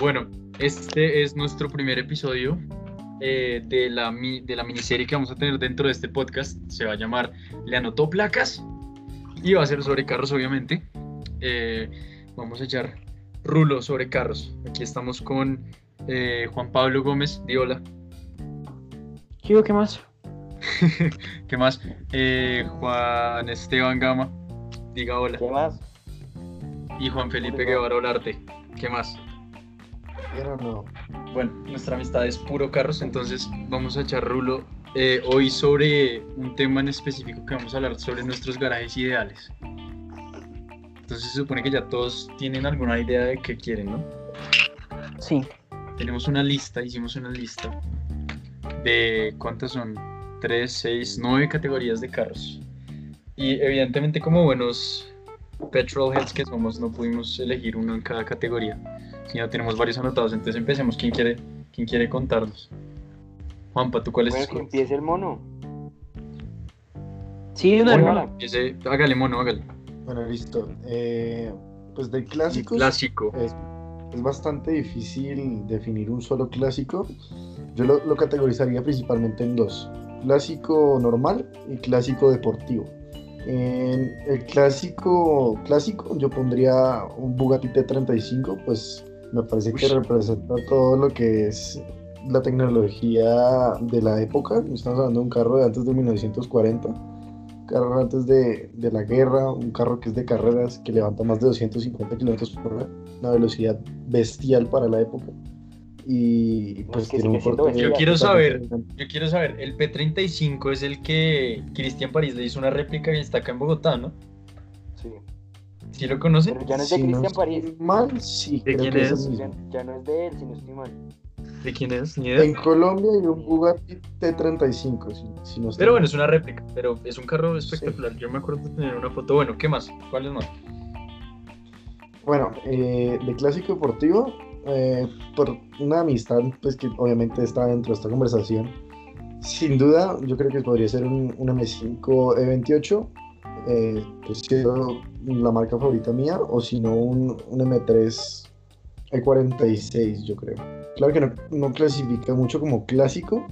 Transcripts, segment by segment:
Bueno, este es nuestro primer episodio eh, de, la, de la miniserie que vamos a tener dentro de este podcast. Se va a llamar Le anotó placas y va a ser sobre carros, obviamente. Eh, vamos a echar rulo sobre carros. Aquí estamos con eh, Juan Pablo Gómez. Di hola. ¿Qué, ¿Qué más? ¿Qué más? Juan Esteban Gama. Diga hola. ¿Qué más? Y Juan Felipe Guevara Olarte. ¿Qué más? No. Bueno, nuestra amistad es puro carros, entonces vamos a echar rulo eh, hoy sobre un tema en específico que vamos a hablar sobre nuestros garajes ideales. Entonces se supone que ya todos tienen alguna idea de qué quieren, ¿no? Sí. Tenemos una lista, hicimos una lista de cuántas son, tres, seis, nueve categorías de carros. Y evidentemente como buenos petrolheads que somos, no pudimos elegir uno en cada categoría ya tenemos varios anotados, entonces empecemos. ¿Quién quiere, quién quiere contarnos? Juanpa, ¿tú cuál es? Bueno, que empiece el mono. Sí, una mono, hágale mono, hágale. Bueno, listo. Eh, pues del clásico. Clásico. Es, bastante difícil definir un solo clásico. Yo lo, lo categorizaría principalmente en dos. Clásico normal y clásico deportivo. En el clásico clásico yo pondría un Bugatti T35, pues me parece que representa todo lo que es la tecnología de la época. Estamos hablando de un carro de antes de 1940, carro antes de, de la guerra, un carro que es de carreras, que levanta más de 250 kilómetros por hora, una velocidad bestial para la época. Y pues tiene un Yo quiero saber, yo quiero saber, el P35 es el que Cristian París le hizo una réplica y está acá en Bogotá, ¿no? Sí. ¿Sí lo conoce? Pero ya no es de Cristian París. Mal, sí. ¿De quién es? Ya, no es de él, si no estoy mal. ¿De quién es? En Colombia hay un Bugatti T35, si, no Pero bueno, es una réplica, pero es un carro espectacular. Yo me acuerdo de tener una foto. Bueno, ¿qué más? ¿Cuál es más? Bueno, eh, de clásico deportivo, eh, por una amistad, pues que obviamente está dentro de esta conversación. Sin duda, yo creo que podría ser un, M5 E28, eh, pues la marca favorita mía, o si no, un, M3 E46, yo creo. Claro que no, clasifica mucho como clásico,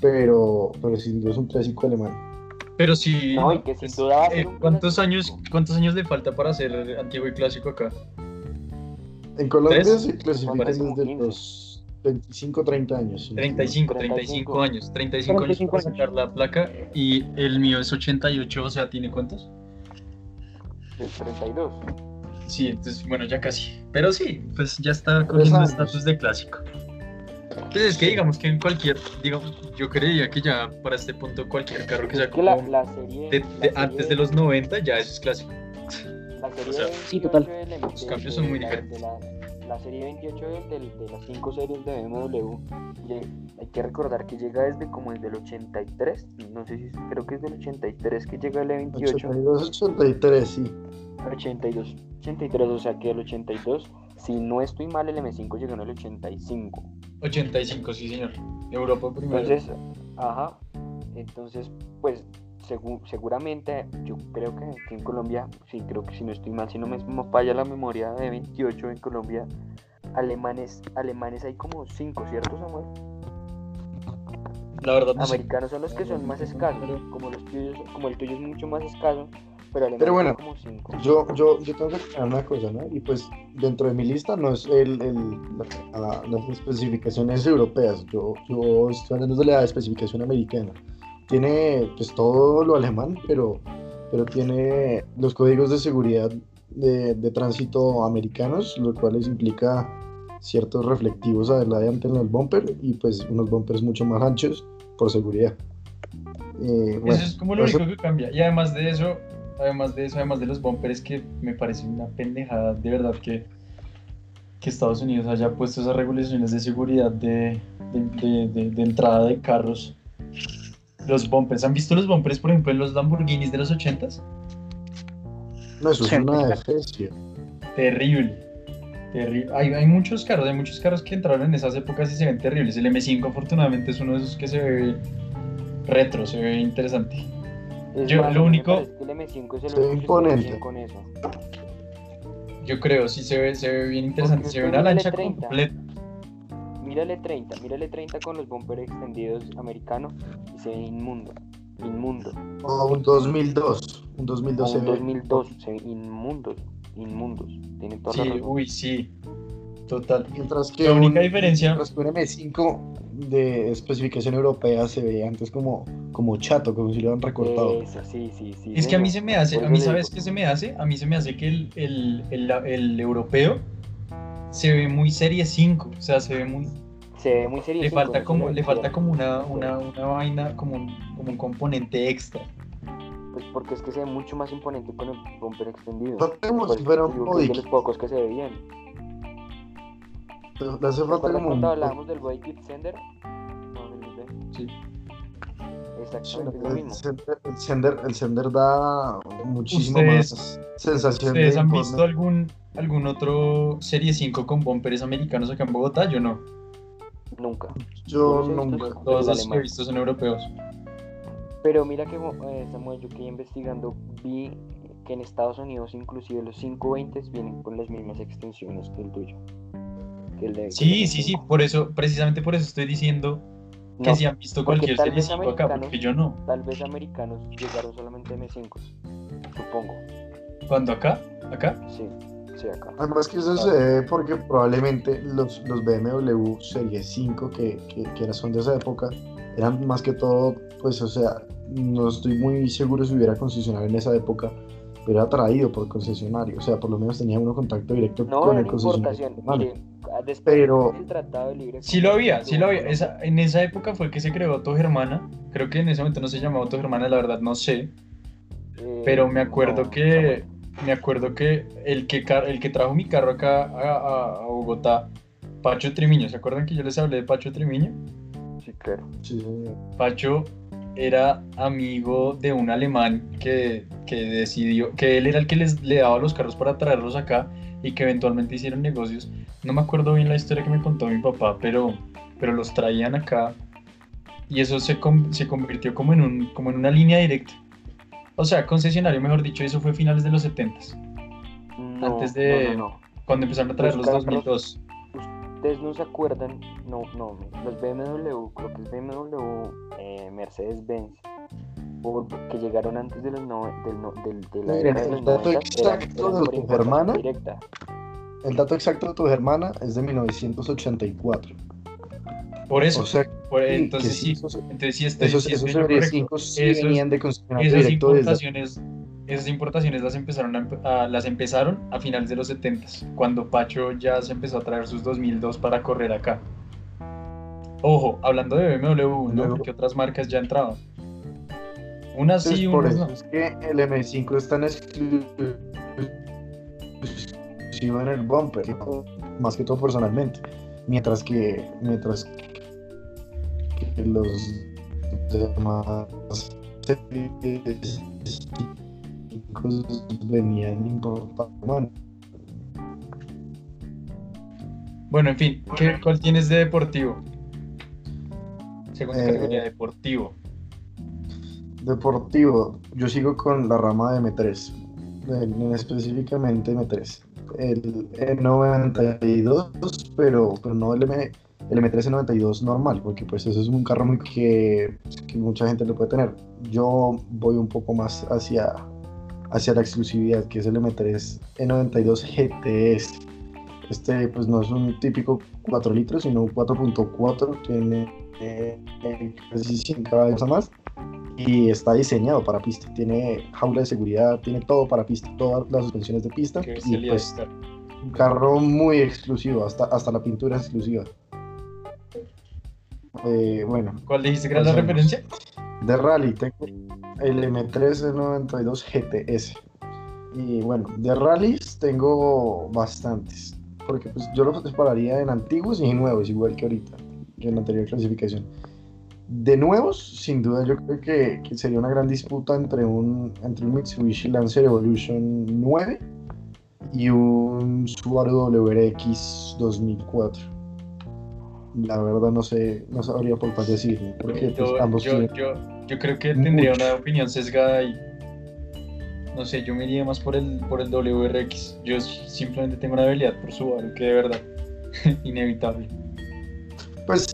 pero, pero sin duda es un clásico alemán. Pero si. No, y que sin duda eh, ¿cuántos, años, ¿Cuántos años le falta para ser antiguo y clásico acá? En Colombia se clasifican desde los 25, 30 años. 35, 35 años. 35 años para sacar la placa. Y el mío es 88, o sea, ¿tiene cuántos? 32. Sí, entonces, bueno, ya casi. Pero sí, pues ya está cogiendo estatus de clásico. Pues es que digamos que en cualquier, digamos, yo creería que ya para este punto cualquier carro que sea como antes de los 90 ya eso es clásico. La serie sí, total. Los cambios son muy diferentes. La, serie 28 de, las 5 series de BMW, hay que recordar que llega desde como desde el 83, no sé si creo que es del 83 que llega el E28. 82, 83, sí. 82, 83, o sea que el 82, si no estoy mal, el M5 llegó en el 85. 85, sí señor. Europa primero. Entonces, ajá, entonces pues seguramente, yo creo que, aquí en Colombia, sí, creo que si no estoy mal, si no me, falla la memoria de 28 en Colombia, alemanes, alemanes hay como 5, ¿cierto, Samuel? La verdad, Americanos son los que son más escasos, como, los tuyos, como el tuyo es mucho más escaso, pero alemanes pero bueno, como 5. Yo, yo, yo tengo que aclarar una cosa, ¿no? Y pues dentro de mi lista no es el, el las especificaciones europeas, yo, yo estoy hablando de la especificación americana tiene pues todo lo alemán, pero, pero tiene los códigos de seguridad de, tránsito americanos, lo cual implica ciertos reflectivos adelante en el bumper y pues unos bumpers mucho más anchos por seguridad. Eh, eso es como lo único que cambia. Y además de eso, además de eso, además de los bumpers, que me parece una pendejada de verdad que, que Estados Unidos haya puesto esas regulaciones de seguridad de, de, de entrada de carros los bumpers. ¿Han visto los bumpers, por ejemplo, en los Lamborghinis de los 80s? No, eso es una defecio. Terrible. Terrible. Hay, hay, muchos carros, hay muchos carros que entraron en esas épocas y se ven terribles. El M5 afortunadamente es uno de esos que se ve retro, se ve interesante. Yo lo único... El M5 es el se ve imponente. Con eso. Yo creo, sí se ve, se ve bien interesante. Se ve una lancha completa mírale 30, mírale 30 con los bumper extendidos americanos y se ve inmundo, inmundo. O un 2002. Un 2002 O un ve- 2002 se ve inmundos, inmundos. Tiene toda la Sí, razón. uy, sí. Total. Mientras que La única un- diferencia- mientras que un M5 de especificación europea se veía antes como, como chato, como si lo hubieran recortado. Eso, sí, sí, sí. Es que a mí se me hace, a mí sabes qué se me hace, a mí se me hace que el, el, el, el europeo se ve muy serie 5, o sea, se ve muy, Se ve muy serio. le falta como, le falta como una, una, una vaina, como un, como un componente extra. Pues porque es que se ve mucho más imponente con el bumper extendido. Pues, un es body de los pocos que se ve bien. Le hace falta ¿Recuerdan como un cuando hablábamos del body kit sender? No, del de- Sí. Exactamente lo el mismo. sender, el sender, el sender da muchísimo Ustedes- más sensación ¿Ustedes de han visto algún, algún otro serie 5 con bumpers americanos acá en Bogotá? Yo no. Nunca. Yo nunca. Todos Los que he visto son europeos. Pero mira que eh, Samuel, yo que investigando vi que en Estados Unidos inclusive los 520 vienen con las mismas extensiones que el tuyo. Que el de, que el Sí, sí, sí, 5. por eso, precisamente por eso estoy diciendo que No, si han visto cualquier serie vez 5 acá, porque yo no. Tal vez americanos llegaron solamente M5, supongo. ¿Cuándo acá? ¿Acá? Sí, sí, acá. Además que eso se debe porque probablemente los, los BMW Serie 5 que, que, que son de esa época eran más que todo, pues o sea, no estoy muy seguro si hubiera concesionario en esa época, pero era traído por concesionario, o sea, por lo menos tenía uno contacto directo No, con el concesionario. Mire, después Pero- del Tratado de Libre Sí lo había, sí lo había. Esa, en esa época fue que se creó Autogermana. Creo que en ese momento no se llamaba Autogermana, la verdad no sé. Eh, Pero me acuerdo no, que me acuerdo que el que el que trajo mi carro acá a, a- a Bogotá, Pacho Trimiño, ¿se acuerdan que yo les hablé de Pacho Trimiño? Sí, claro. Sí, señor. Pacho era amigo de un alemán que, que decidió, que él era el que les le daba los carros para traerlos acá y que eventualmente hicieron negocios. No me acuerdo bien la historia que me contó mi papá, pero, pero los traían acá y eso se, se convirtió como en, un, como en una línea directa. O sea, concesionario, mejor dicho, eso fue finales de los 70 No, Antes de- no, no, no. cuando empezaron a traer Los los carros- 2002. Ustedes no se acuerdan, no, no, los BMW, creo que es BMW, eh, Mercedes-Benz, que llegaron antes de los no, del, no- del, de la Miren, década de los el dato 90, exacto de tu hermana. Directa. El dato exacto de tu hermana es de 1984. Por eso, O sea, por- entonces sí, entonces sí estoy, esos, sí esos estoy yo Serie correcto. 5 sí Esos- venían de esas desde importaciones, esas importaciones las empezaron a, las empezaron a finales de los 70 cuando Pacho ya se empezó a traer sus 2002 para correr acá. Ojo, hablando de BMW, ¿no? Porque otras marcas ya entraban. Unas Entonces, sí, no. es que el M5 es tan exclu- exclusivo en el bumper, más que todo personalmente. Mientras que, mientras que los demás series venían importados. Bueno, Bueno, en fin, ¿qué, ¿cuál tienes de deportivo? Segunda Eh, categoría, deportivo. Deportivo, yo sigo con la rama de M3, en- en específicamente M3. El E92, pero, pero no el, M, el M3 E92 normal, porque pues eso es un carro muy que, que mucha gente lo puede tener. Yo voy un poco más hacia, hacia la exclusividad, que es el M3 E92 GTS. Este pues no es un típico 4 litros, sino un 4.4, tiene eh, casi 100 caballos más y está diseñado para pista. Tiene jaula de seguridad, tiene todo para pista, todas las suspensiones de pista y pues un carro muy exclusivo, hasta, hasta la pintura es exclusiva. Eh, bueno, ¿Cuál dijiste que era la referencia? de rally tengo el M392 GTS. Y bueno, de rallies tengo bastantes, porque pues yo los separaría en antiguos y nuevos, igual que ahorita, que en la anterior clasificación. De nuevos, sin duda, yo creo que, que sería una gran disputa entre un, entre un Mitsubishi Lancer Evolution 9 y un Subaru WRX 2004. La verdad no sé, no sabría por cuál decirlo, porque pues, Yo, ambos yo, yo, yo creo que tendría mucho. una opinión sesgada ahí. No sé, yo me iría más por el, por el WRX. Yo simplemente tengo una habilidad por Subaru, que de verdad, inevitable. Pues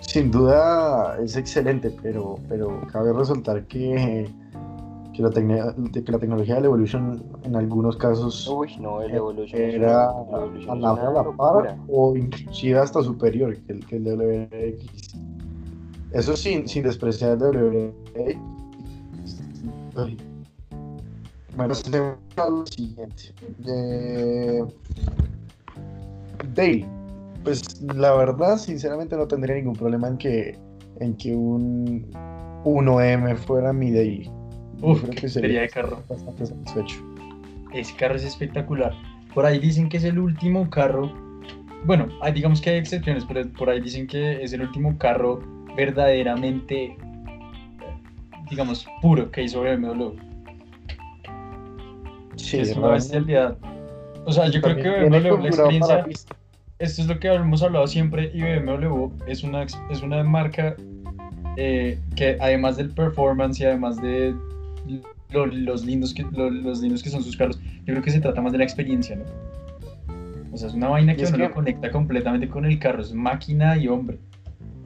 sin duda es excelente, pero, pero cabe resaltar que, que, la, que la tecnología del Evolution en algunos casos Uy, no, el Evolution es era una- el Evolution a la, par o inclusive hasta superior que el, que el WX. Eso sin, sin despreciar el WX. Ay. Bueno, pasemos a lo siguiente. Eh, Dale. Pues la verdad, sinceramente no tendría ningún problema en que, en que un 1M fuera mi Daily. Uf, creo que sería de carro. bastante satisfecho. Ese carro es espectacular. Por ahí dicen que es el último carro. Bueno, hay- digamos que hay excepciones, pero por ahí dicen que es el último carro verdaderamente, digamos, puro que hizo BMW. Sí, es una bestialidad. O sea, yo creo que BMW, la experiencia, esto es lo que hemos hablado siempre, y BMW es una, es una marca eh, que además del performance y además de lo- los, lindos que, lo- los lindos que son sus carros, yo creo que se trata más de la experiencia, ¿no? O sea, es una vaina Y que es uno que- conecta completamente con el carro, es máquina y hombre.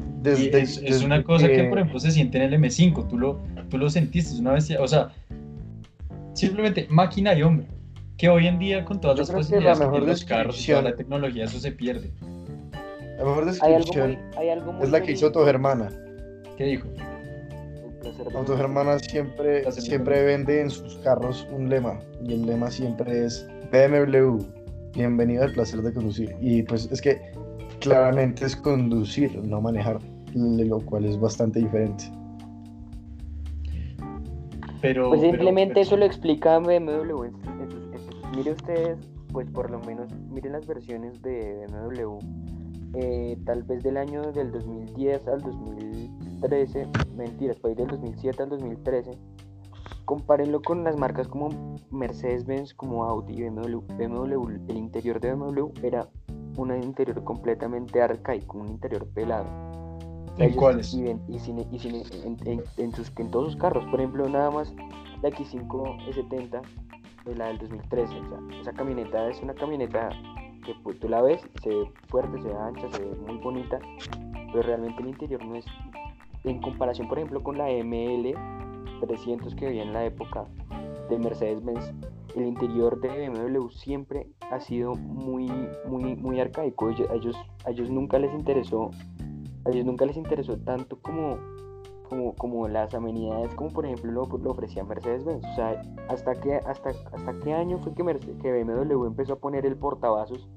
Y Desde- es, es desde una cosa que, por ejemplo, se siente en el M5, tú lo, tú lo sentiste, es una bestia, o sea, simplemente máquina y hombre. Que hoy en día, con todas Yo las que posibilidades la que, tienen los carros y toda la descripción- tecnología, eso se pierde. La mejor Hay algo descripción muy, hay algo muy es la que hizo bonito. Autogermana. ¿Qué dijo? De Autogermana siempre, siempre vende en sus carros un lema. Y el lema siempre es BMW. Bienvenido al placer de conducir. Y pues es que claramente es conducir, no manejar. Lo cual es bastante diferente. Pero, Pues simplemente pero- eso lo explica BMW. mire ustedes, pues por lo menos, miren las versiones de BMW. eh, tal vez del año del 2010 al 2013, mentiras, pues del 2007 al 2013. Compárenlo con las marcas como Mercedes-Benz, como Audi y BMW. BMW. El interior de BMW era un interior completamente arcaico, un interior pelado. ¿En cuáles? Y, ven- y sin- y sin- en, en- en sus, en todos sus carros. Por ejemplo, nada más la X5 E70, eh, la del 2013. O sea, esa camioneta es una camioneta que pues, tú la ves, se ve fuerte, se ve ancha, se ve muy bonita, pero realmente el interior no es. En comparación, por ejemplo, con la ML 300 que había en la época de Mercedes-Benz, el interior de BMW siempre ha sido muy, muy, muy arcaico. Ellos, a ellos, ellos nunca les interesó, ellos nunca les interesó tanto como, como, como las amenidades, como por ejemplo lo, lo ofrecía Mercedes-Benz. O sea, hasta que, hasta, hasta qué año fue que, Merce- que BMW empezó a poner el portavasos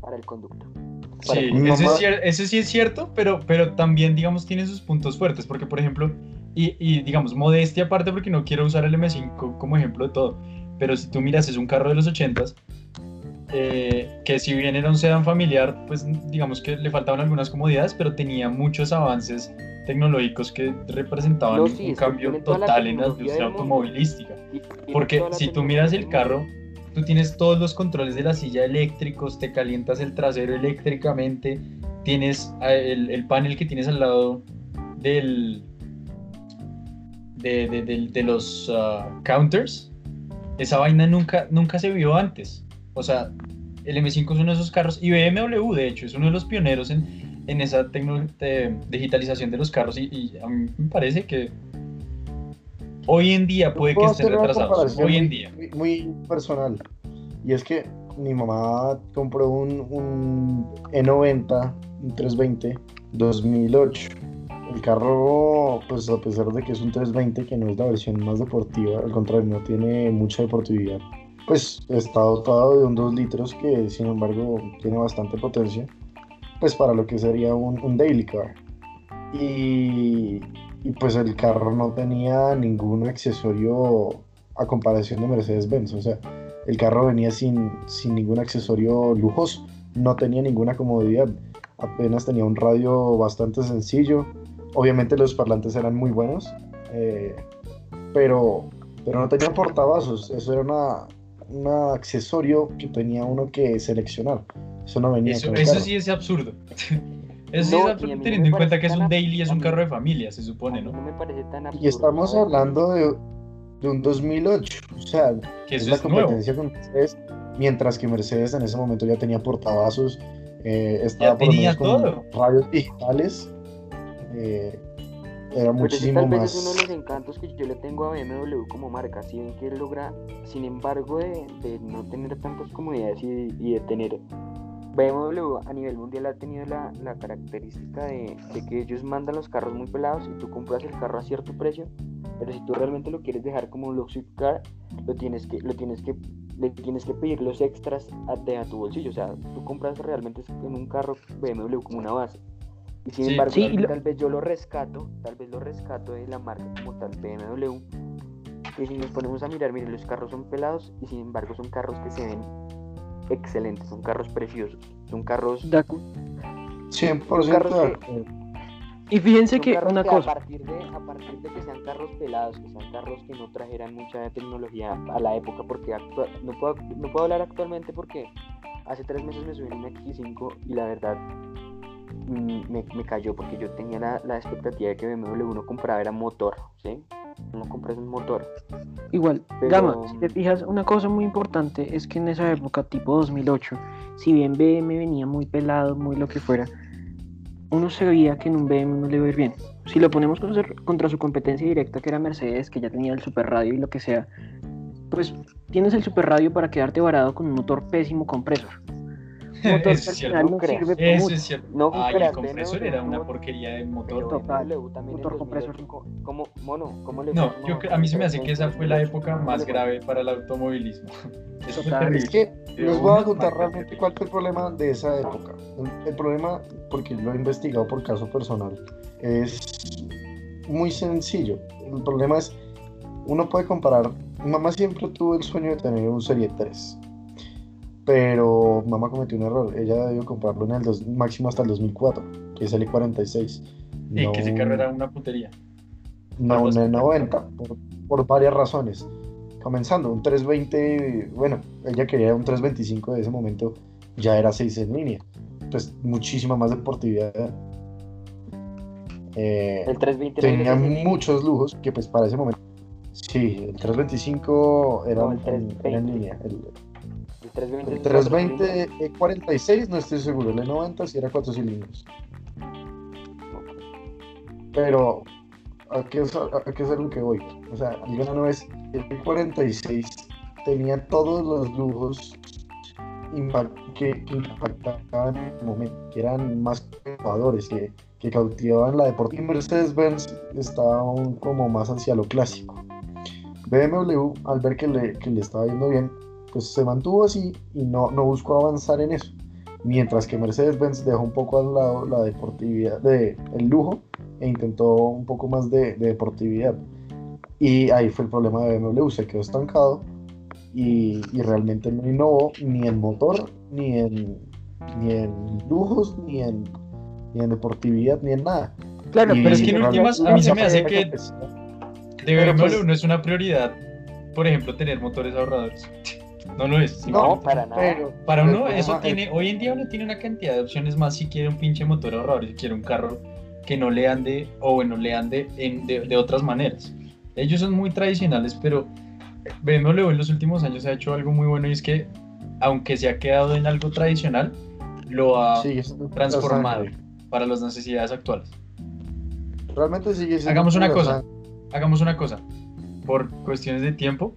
para el conductor. Sí, eso, es cier- eso sí es cierto, pero, pero también, digamos, tiene sus puntos fuertes, porque, por ejemplo, y, y, digamos, modestia aparte, porque no quiero usar el M5 como ejemplo de todo, pero si tú miras, es un carro de los 80s, eh, que si bien era un sedán familiar, pues digamos que le faltaban algunas comodidades, pero tenía muchos avances tecnológicos que representaban No, un sí, que cambio toda la total en la industria automovilística. Y- y Porque si tú miras el carro, tú tienes todos los controles de la silla eléctricos, te calientas el trasero eléctricamente, tienes eh, el, el panel que tienes al lado del de, los ah, counters. Esa vaina nunca, nunca se vio antes. O sea, el M5 es uno de esos carros, y BMW de hecho es uno de los pioneros en, en esa digitalización de los carros y, y a mí me parece que hoy en día puede que estén retrasados. Hoy en muy- día. Muy, muy personal. Y es que mi mamá compró un, un E90, un 320, 2008. El carro, pues a pesar de que es un 320, que no es la versión más deportiva, al contrario, no tiene mucha deportividad, pues está dotado de un 2 litros que sin embargo tiene bastante potencia, pues para lo que sería un, un daily car. Y, y pues el carro no tenía ningún accesorio a comparación de Mercedes-Benz, o sea, el carro venía sin, sin ningún accesorio lujoso, no tenía ninguna comodidad, apenas tenía un radio bastante sencillo, obviamente los parlantes eran muy buenos, eh, pero, pero no tenía portavasos, eso era una, un accesorio que tenía uno que seleccionar, eso no venía Eso, con el eso carro. sí es absurdo. Eso sí No, es mí no teniendo en cuenta que es un daily, es un carro de familia, se supone, No ¿no? me parece tan absurdo. Y estamos hablando de, de un 2008, o sea, Que es la es nuevo. competencia con Mercedes, mientras que Mercedes en ese momento ya tenía portavasos eh, estaba por lo tenía menos con todo. radios digitales. eh, era Pero muchísimo tal vez más. es uno de los encantos que yo le tengo a BMW como marca. Si ven que él logra, sin embargo, de, de no tener tantas comodidades y, y de tener. BMW a nivel mundial ha tenido la, la característica de, de que ellos mandan los carros muy pelados y tú compras el carro a cierto precio, pero si tú realmente lo quieres dejar como un luxury car, lo tienes que, lo tienes que, le tienes que pedir los extras a, de a tu bolsillo. O sea, tú compras realmente en un carro BMW como una base. Y sin Sí. embargo, Sí, tal, y lo- tal vez yo lo rescato, tal vez lo rescato de la marca como tal BMW. Que si nos ponemos a mirar, miren, los carros son pelados y sin embargo son carros que se ven excelentes, son carros preciosos, son carros... De acu- 100% carros de que- acuerdo. Y fíjense son que carros una que cosa, A partir, de, a partir de que sean carros pelados, que sean carros que no trajeran mucha tecnología a la época, porque actua- no, puedo, no puedo hablar actualmente porque hace tres meses me subí en un X5 y la verdad mm, me, me cayó porque yo tenía la, la expectativa de que BMW uno compraba era motor, ¿sí? Uno compra es un motor. igual, Pero- Gama, si te fijas, una cosa muy importante es que en esa época, tipo 2008, si bien BM venía muy pelado, muy lo que fuera, uno sabía que en un BM no le iba a ir bien. Si lo ponemos contra su competencia directa, que era Mercedes, que ya tenía el super radio y lo que sea, pues tienes el super radio para quedarte varado con un motor pésimo compresor. Motor Eso es cierto. no sirve Eso mucho. es cierto. No Ay, el creas, compresor era una porquería de motor. Total. Motor compresor. 2008, co- ¿cómo, mono, ¿cómo le No, yo, a mí se me hace que esa fue la 2008? época ¿Cómo más grave para el automovilismo. Eso fue terrible. Es que les voy a contar realmente cuál fue el problema de esa época. El, el problema, porque lo he investigado por caso personal, es muy sencillo. El problema es, uno puede comparar, mi mamá siempre tuvo el sueño de tener un Serie 3, pero mamá cometió un error. Ella debió comprarlo en el dos- máximo hasta el 2004, que es el E46. Y que ese un- carro era una putería. no un así. 90 por, por varias razones. Comenzando, un 320, bueno, ella quería un 325 de ese momento, ya era 6 en línea. Pues muchísima más deportividad. Eh, El 320 tenía muchos lujos que pues para ese momento... Sí, el 325 era, No, el en- era en 320. línea. El, el 320 el es cuatro 320 E46 no estoy seguro, el E90 sí era 4 cilindros. Pero ¿a qué, es, a qué es a lo que voy? O sea, el grano es, el E46 tenía todos los lujos que, que impactaban en el momento, que eran más innovadores, que, que cautivaban la deportiva. Y Mercedes-Benz estaba aún como más hacia lo clásico. BMW, al ver que le, que le estaba yendo bien, pues se mantuvo así y no, no buscó avanzar en eso. Mientras que Mercedes-Benz dejó un poco al lado la deportividad, de, el lujo, e intentó un poco más de, de deportividad. Y ahí fue el problema de BMW, se quedó estancado y, y realmente no innovó ni en motor, ni en, ni en lujos, ni en, ni en deportividad, ni en nada. Claro, Y pero es que en últimas, a mí se me hace que- De BMW pues- no es una prioridad, por ejemplo, tener motores ahorradores. No lo es. No, para nada. Pero, Para uno, Pero, eso tiene, hoy en día uno tiene una cantidad de opciones más si quiere un pinche motor ahorrador, si quiere un carro que no le ande, o bueno, le ande en- de, de otras maneras. Ellos son muy tradicionales, pero BMW en los últimos años ha hecho algo muy bueno y es que, aunque se ha quedado en algo tradicional, lo ha transformado para las necesidades actuales. Realmente sigue siendo Hagamos una cosa. Hagamos una cosa. Por cuestiones de tiempo,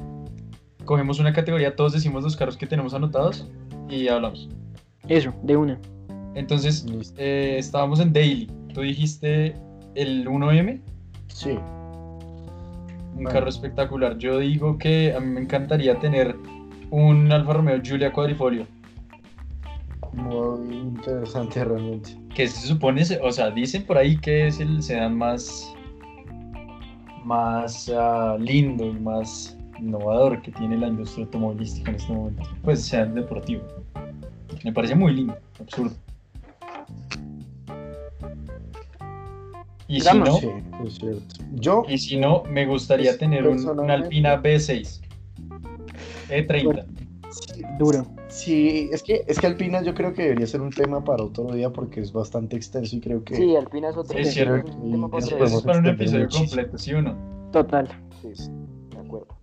cogemos una categoría, todos decimos los carros que tenemos anotados y hablamos. Eso, de una. Entonces, eh, estábamos en Daily. Tú dijiste el 1M, Sí, un Bueno. carro espectacular. Yo digo que a mí me encantaría tener un Alfa Romeo Giulia Quadrifoglio, muy interesante realmente. que se supone, o sea, dicen por ahí que es el sedán más, más ah, lindo y más innovador que tiene la industria automovilística en este momento. Pues sedán deportivo. Me parece muy lindo, absurdo. Y si no, Sí, es. Yo, Y si no, me gustaría Pues, tener un, una Alpina B6 E30. sí, Duro. sí, es que, es que Alpina yo creo que debería ser un tema para otro día porque es bastante extenso y creo que... Sí, Alpina es otro Es tema, cierto. es es para un episodio muchísimo. completo, ¿sí o no? Total. Sí.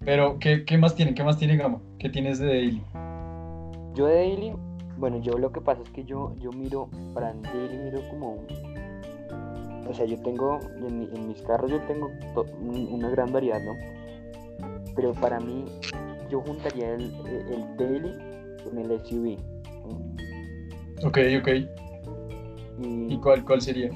Pero, ¿qué, qué más tiene? ¿Qué más tiene Gama? ¿Qué tienes de Daily? Yo de Daily, Bueno, yo lo que pasa es que yo, yo miro, para daily miro como... O sea, yo tengo, en, en mis carros yo tengo to- una gran variedad, ¿no? Pero para mí, yo juntaría el, el daily con el SUV. Ok, ok. Y, ¿Y cuál, cuál sería?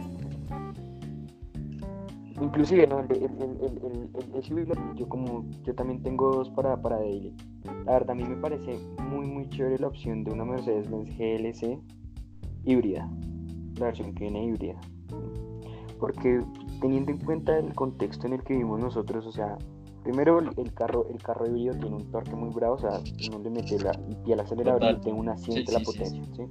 Inclusive, ¿no? El, el, el, el, el- el SUV, yo como, yo también tengo dos para, para daily. La verdad, a mí me parece muy, muy chévere la opción de una Mercedes-Benz GLC híbrida. La versión que viene híbrida. Porque teniendo en cuenta el contexto en el que vivimos nosotros, o sea, primero el, carro, el carro híbrido tiene un torque muy bravo, o sea, uno le mete la, pie al acelerador y tiene una siente Sí, la sí, potencia, ¿sí?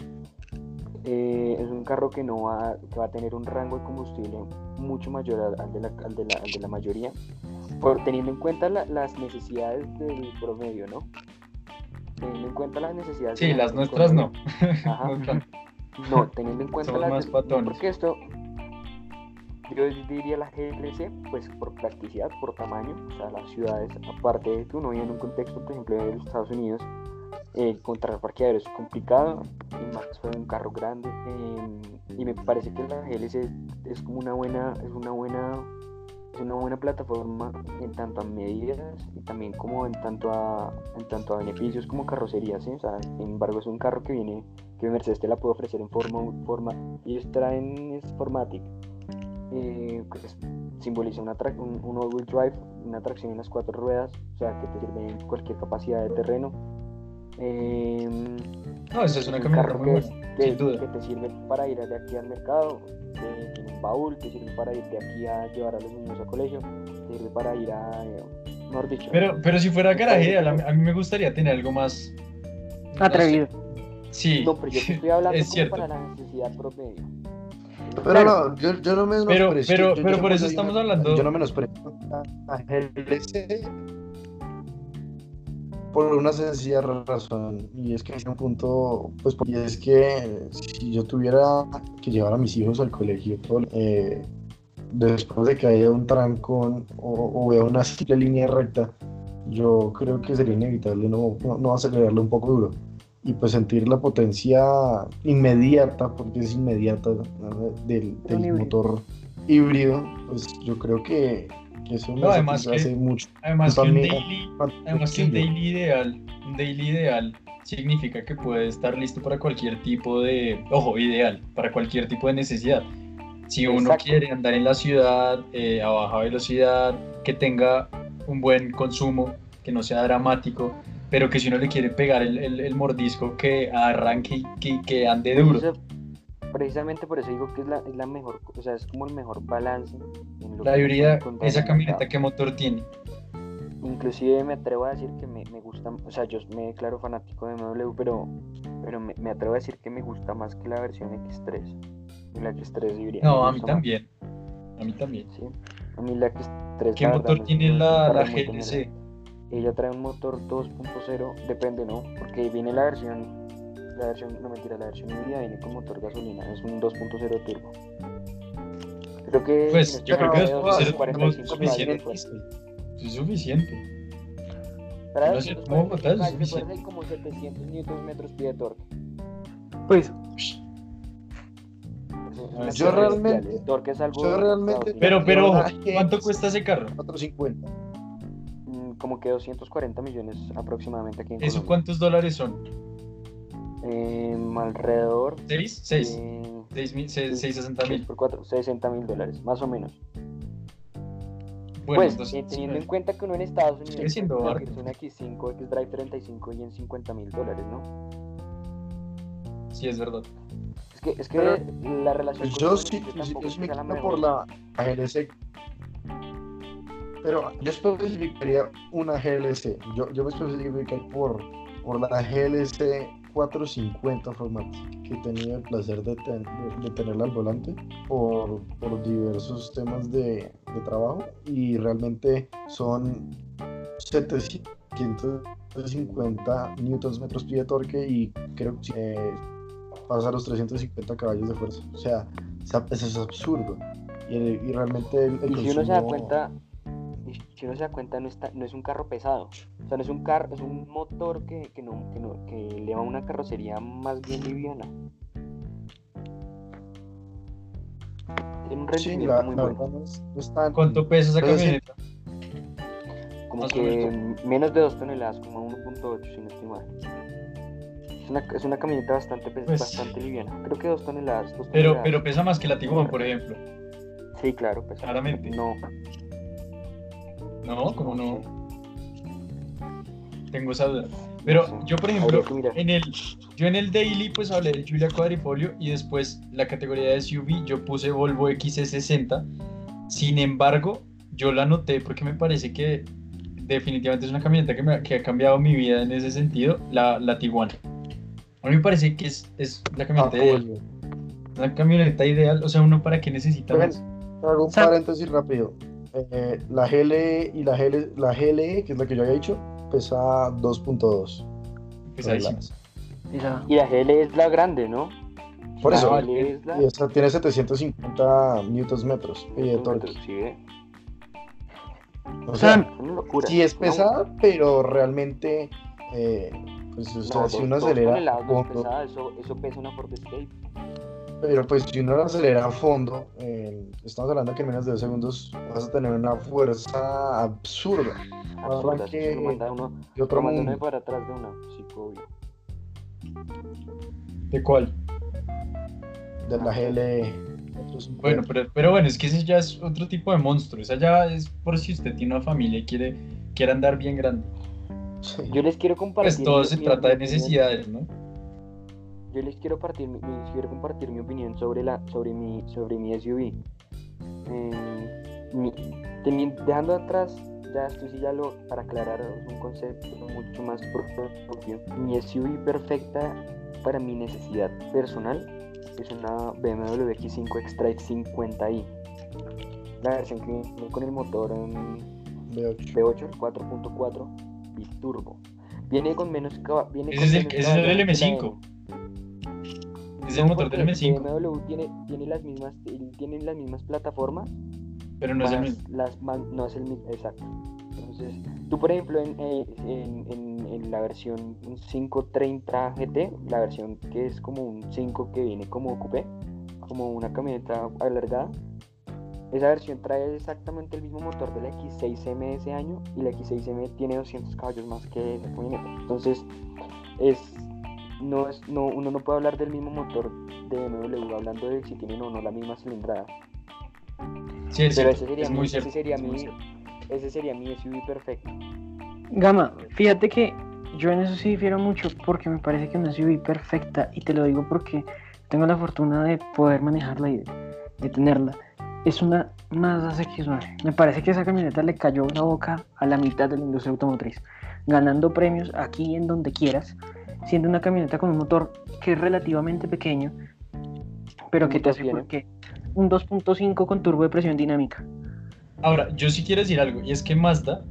Eh, es un carro que no va, que va a tener un rango de combustible mucho mayor al, de, la, al, de la, al de la mayoría, por, teniendo en cuenta la- las necesidades del promedio, ¿no? Teniendo en cuenta las necesidades. de Sí, la las nuestras no. promedio. No. No, teniendo en cuenta Somos las más patones. Porque esto, yo diría la GLC, pues por practicidad, por tamaño, o sea, las ciudades, aparte de que uno vive en un contexto, por ejemplo, de los Estados Unidos, encontrar parqueaderos es complicado, y más fue un carro grande, eh, y me parece que la GLC es como una buena, es una buena, es una buena plataforma en tanto a medidas y también como en tanto a, en tanto a beneficios como carrocería, ¿sí? O sea, sin embargo es un carro que viene, que Mercedes te la puede ofrecer en forma, forma y traen es Formatic, eh, que es- simboliza una un, un all-wheel drive, una tracción en las cuatro ruedas, o sea, que te sirve en cualquier capacidad de terreno. Em, No, esa es una un camioneta muy que, buena, que- sin duda. que te sirve para ir de aquí al mercado, que tiene un baúl, te sirve para ir de aquí a llevar a los niños al colegio, te sirve para ir a, eh, mejor dicho, Pero, pero si fuera garaje ideal, a mí, a mí me gustaría tener algo más. Atrevido. Sí, no, pero yo te estoy hablando es como cierto. para la necesidad promedio. Pero no, yo, yo no me Pero- menosprecio, pero- yo- pero yo por eso estamos hablando- Yo no menosprecio a GLC por una sencilla razón y es que es un punto pues y es que si yo tuviera que llevar a mis hijos al colegio eh, después de que haya un trancón o, o vea una simple línea recta yo creo que sería inevitable no, no, no acelerarle un poco duro y pues sentir la potencia inmediata porque es inmediata ¿no? del, motor híbrido pues yo creo que eso me No, además que- hace mucho Además que un daily, además que un daily ideal, un daily ideal significa que puede estar listo para cualquier tipo de, ojo, ideal, para cualquier tipo de necesidad. Si uno Exacto. quiere andar en la ciudad eh, a baja velocidad, que tenga un buen consumo, que no sea dramático, pero que si uno le quiere pegar el, el- el mordisco, que arranque y que, que ande duro. Eso- precisamente por eso digo que es la, es la mejor, o sea, es como el mejor balance. La híbrida, esa camioneta. ¿qué motor tiene? Inclusive me atrevo a decir que me, me gusta, o sea, yo me declaro fanático de BMW, pero, pero me, me atrevo a decir que me gusta más que la versión X3. Y la X3 híbrida. No, a mí más, también. A mí también. sí. A mí la X3. ¿Qué la motor verdad, tiene la, la GLC? Ella trae un motor 2.0, depende, ¿no? Porque viene la versión, la versión, no mentira, la versión híbrida viene con motor gasolina, es un 2.0 turbo. Creo que. Pues yo este creo que después suficiente. Pues. Es suficiente. Es suficiente. como 700 newton torque. Pues. Yo este ¿eh? realmente, torque es algo yo realmente. Pero, pero, ¿cuánto cuesta ese carro? 450. Mm, como que 240 millones aproximadamente aquí ¿Eso cuántos dólares son? Em, alrededor. ¿6? 6. 6, 660 mil. Por 4, 60 mil dólares, más o menos. Bueno, pues, entonces, eh, teniendo en cuenta que uno en Estados Unidos sigue siendo una X5, X-Drive 35 y en 50 mil dólares, ¿no? Sí, es verdad. Es que, es que la relación. Pues yo sí, yo, yo me quedo por la GLC. Pero yo especificaría una GLC. Yo, yo me especificaría por, por la GLC 450 Formatic, que he tenido el placer de, ten- de- de tenerla al volante por, por diversos temas de, de trabajo y realmente son 750 newtons metros pie de torque y creo que eh, pasa a los 350 caballos de fuerza. O sea, es absurdo. Y, y realmente el, el Y si uno se da consumo- cuenta, y si uno se da cuenta, no, está, no es un carro pesado. O sea, no es un carro, es un motor que, que, no, que, no, que eleva una carrocería más bien liviana. Tiene un Sí, rendimiento la, muy la bueno. no es, no es tan- ¿Cuánto pesa esa camioneta? Como que menos de 2 toneladas, como 1.8 si no estoy mal. Es una, es una camioneta bastante, Pues- bastante liviana. Creo que 2 toneladas. dos Pero, toneladas. pero pesa más que la Tiguan, por ejemplo. Sí, claro, pues. Claramente. No, No, como no. Tengo esa duda. Pero yo, por ejemplo, en el, yo en el Daily pues hablé de Giulia Quadrifolio y después la categoría de SUV yo puse Volvo XC60. Sin embargo, yo la anoté porque me parece que definitivamente es una camioneta que, me, ha- que ha cambiado mi vida en ese sentido, la, la Tiguan. A mí me parece que es, es la Ah, camioneta, ideal, Julio. una camioneta ideal. O sea, uno para qué necesita más. Hago un paréntesis rápido. Eh, la GLE y la, GL, la GLE, que es la que yo había dicho, pesa 2.2 Pesadísimo. toneladas. Esa- Y la GL es la grande, ¿no? Por La eso, GL es la... y esta tiene 750 newtons metros y de torque. Sí, ¿eh? O sea, locura. sí es No, pesada, pero realmente, eh, pues, o no, sea, dos- si uno acelera a toneladas no es pesada, eso, eso pesa una Ford Escape. Pero pues si uno lo acelera a fondo, eh, estamos hablando que en menos de dos segundos vas a tener una fuerza absurda. Absurda, que- manda uno, Y otro manda uno mundo. para atrás de una, sí, obvio. ¿De cuál? de la GLE. otros- Bueno, pero, pero bueno, es que ese ya es otro tipo de monstruo. Esa ya es por si usted tiene una familia y quiere, quiere andar bien grande. Sí. Yo les quiero compartir. Pues todo se trata de necesidades, ¿no? Yo les quiero, partir, les quiero compartir mi opinión sobre, la, sobre, mi, sobre mi SUV. Eh, mi- dejando atrás, ya esto sí ya lo, para aclarar un concepto mucho más propio. Mi SUV perfecta para mi necesidad personal es una BMW X5 X-Drive 50i. La versión que viene con el motor en V8. V8 4.4 biturbo. Viene con menos viene Ese con es el- menos ese es el caballos que la M5. Es el No, motor del porque M5, BMW tiene, tiene las mismas tiene las mismas plataformas, pero no es el mismo. las más- no es el mismo, exacto. Entonces, tú por ejemplo en, eh, en, en- en la versión 530 GT, la versión que es como un 5 que viene como coupé, como una camioneta alargada, esa versión trae exactamente el mismo motor de la X6M de ese año y la X6M tiene 200 caballos más que esa camioneta. Entonces, es, no es, no, uno no puede hablar del mismo motor de BMW hablando de si tienen o no la misma cilindrada. Sí, es, Pero cierto, ese sería, es mi, muy ese cierto. sería es mi, ese sería mi SUV perfecto. Gama, fíjate que yo en eso sí difiero mucho porque me parece que una SUV perfecta, y te lo digo porque tengo la fortuna de poder manejarla y de, de tenerla, es una Mazda CX-9. Me parece que esa camioneta le cayó la boca a la mitad de la industria automotriz, ganando premios aquí en donde quieras, siendo una camioneta con un motor que es relativamente pequeño, pero ¿Qué que te motor aseguro tiene? que un 2.5 con turbo de presión dinámica. Ahora, yo sí quiero decir algo, y es que Mazda,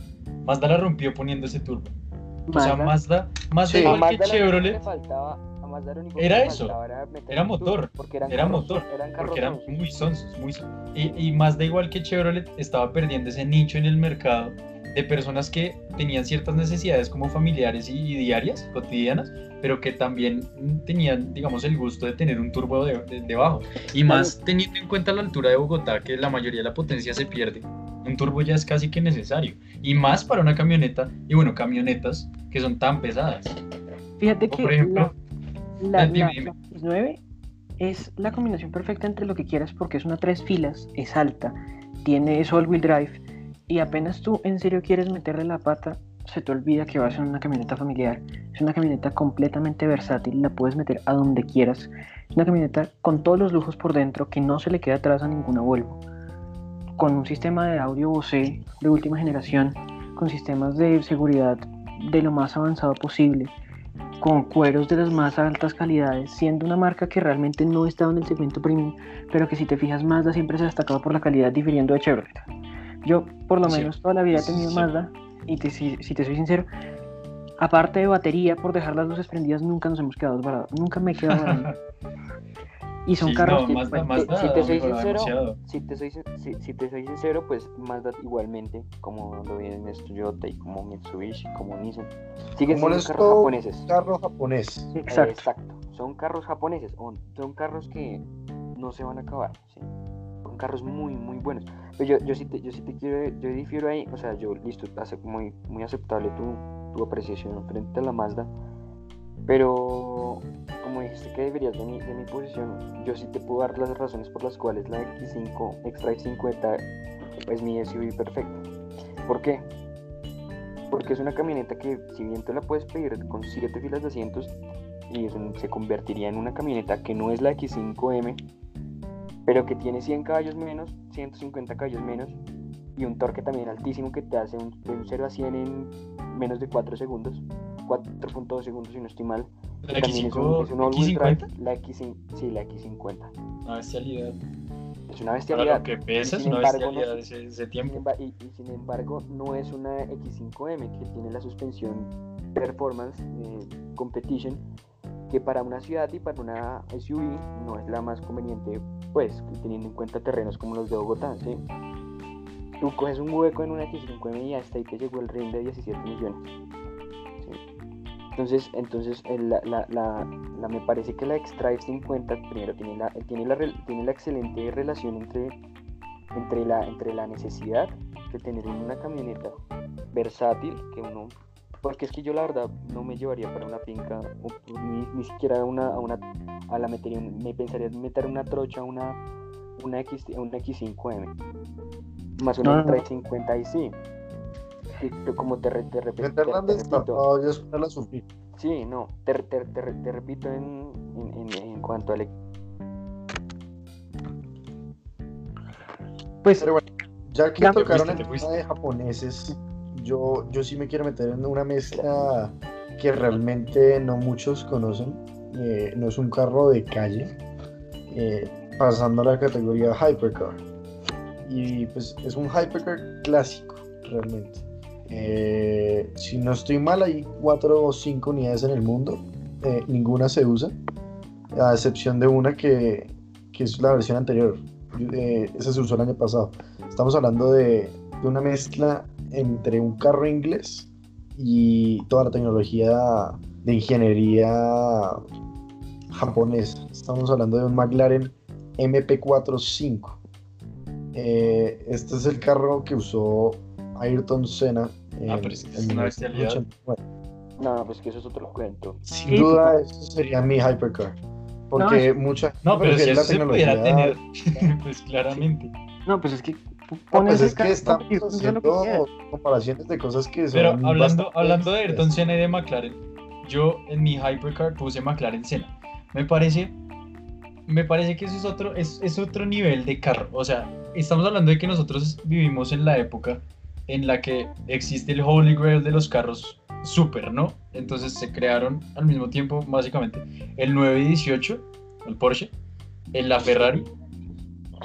Mazda la rompió poniendo ese turbo. O sea, Mazda- Mazda, Sí. Igual que Chevrolet, faltaba- a Mazda lo único que Era eso, faltaba Era, era motor, porque eran era carros- motor, eran porque eran muy sonsos, muy son- y, y Mazda igual que Chevrolet estaba perdiendo ese nicho en el mercado de personas que tenían ciertas necesidades como familiares y, y diarias, cotidianas, pero que también tenían, digamos, el gusto de tener un turbo de- de- debajo. Y más teniendo en cuenta la altura de Bogotá, que la mayoría de la potencia se pierde, un turbo ya es casi que necesario. Y más para una camioneta, y bueno, camionetas que son tan pesadas. Fíjate O, que por ejemplo, la, la, eh, dime, la- dime. la X9 es la combinación perfecta entre lo que quieras porque es una tres filas, es alta, tiene all wheel drive y apenas tú en serio quieres meterle la pata, se te olvida que vas en una camioneta familiar. Es una camioneta completamente versátil, la puedes meter a donde quieras. Es una camioneta con todos los lujos por dentro que no se le queda atrás a ninguna Volvo. Con un sistema de audio Bose de última generación, con sistemas de seguridad de lo más avanzado posible, con cueros de las más altas calidades, siendo una marca que realmente no estaba en el segmento premium, pero que si te fijas Mazda siempre se ha destacado por la calidad difiriendo de Chevrolet. Yo por lo Sí, menos toda la vida he tenido sí. Mazda y te- si, si te soy sincero, aparte de batería por dejar las luces prendidas nunca nos hemos quedado varados, nunca me he quedado varado. Y son Sí, carros no, que... Mazda, bueno, Mazda si te soy sincero. Si te, soy, si, si te soy sincero, pues Mazda igualmente, como lo vienen es Toyota y como Mitsubishi, como Nissan, siguen siendo carros japoneses. Carro japonés. Eh, Exacto. exacto. Son carros japoneses, son carros que no se van a acabar, ¿sí? Son carros muy, muy buenos. Pero yo, yo sí te, yo sí te quiero, yo difiero ahí, o sea, yo, listo, hace muy, muy aceptable tu, tu apreciación frente a la Mazda, pero como dijiste que deberías de mi, de mi posición, yo sí te puedo dar las razones por las cuales la X5 X-Drive 50 es mi SUV perfecta. ¿Por qué? Porque es una camioneta que si bien tú la puedes pedir con 7 filas de asientos y se convertiría en una camioneta que no es la X5M, pero que tiene 100 caballos menos, 150 caballos menos y un torque también altísimo que te hace un, de un 0 a 100 en menos de 4 segundos, 4.2 segundos si no estoy mal. La que también es un, X5, es un all-wheel drive, X50, la X5, sí, la X50. una bestialidad. Es una Para bestialidad. lo que pesa es una embargo, no bestialidad sé- ese, ese tiempo. y, y sin embargo, no es una X5M que tiene la suspensión Performance eh, Competition, que para una ciudad y para una SUV no es la más conveniente, pues teniendo en cuenta terrenos como los de Bogotá. ¿sí? Tú coges un hueco en una X5M y hasta ahí te llegó el ring de 17 millones. Entonces, entonces el- la, la- la- me parece que la X-Drive 50 primero tiene la, tiene la, tiene la excelente relación entre entre la, entre la necesidad de tener una camioneta versátil que uno porque es que yo la verdad no me llevaría para una finca o ni, ni siquiera a una, a una a la metería me pensaría en meter una trocha una una X una X5M más una No, no, no. X50 y sí como te, re- te, te- repito destapado y esperarla sufrir. sí no te, te- te re- te repito en, en, en- en cuanto al Pues Pero bueno, ya que Ya. tocaron Te el fuiste, tema de japoneses, yo, yo sí me quiero meter en una mezcla que realmente no muchos conocen. Eh, no es un carro de calle, eh, pasando a la categoría hypercar. Y pues es un hypercar clásico, realmente. Eh, si no estoy mal, hay cuatro o cinco unidades en el mundo. ninguna se usa, a excepción de una que, que es la versión anterior. Esa se usó el año pasado. Estamos hablando de, de una mezcla entre un carro inglés y toda la tecnología de ingeniería japonesa. Estamos hablando de un McLaren MP45. Eh, este es el carro que usó Ayrton Senna. Ah, en- pero es que es en una bestialidad. 1989. no pues que eso es otro cuento Sin Sí, duda, eso sería mi hypercar. Porque mucha No, pero si prefiere eso se pudiera tener, tecnología pues claramente. no, pues es que No, pones pues es que estamos haciendo comparaciones de cosas que son Pero hablando, hablando de Ayrton. Senna y de McLaren, yo en mi hypercar puse McLaren Senna. Me parece, me parece que eso es otro, es, es otro nivel de carro. O sea, estamos hablando de que nosotros vivimos en la época en la que existe el Holy Grail de los carros super, ¿no? Entonces se crearon al mismo tiempo, básicamente, el 918, el Porsche, el la Ferrari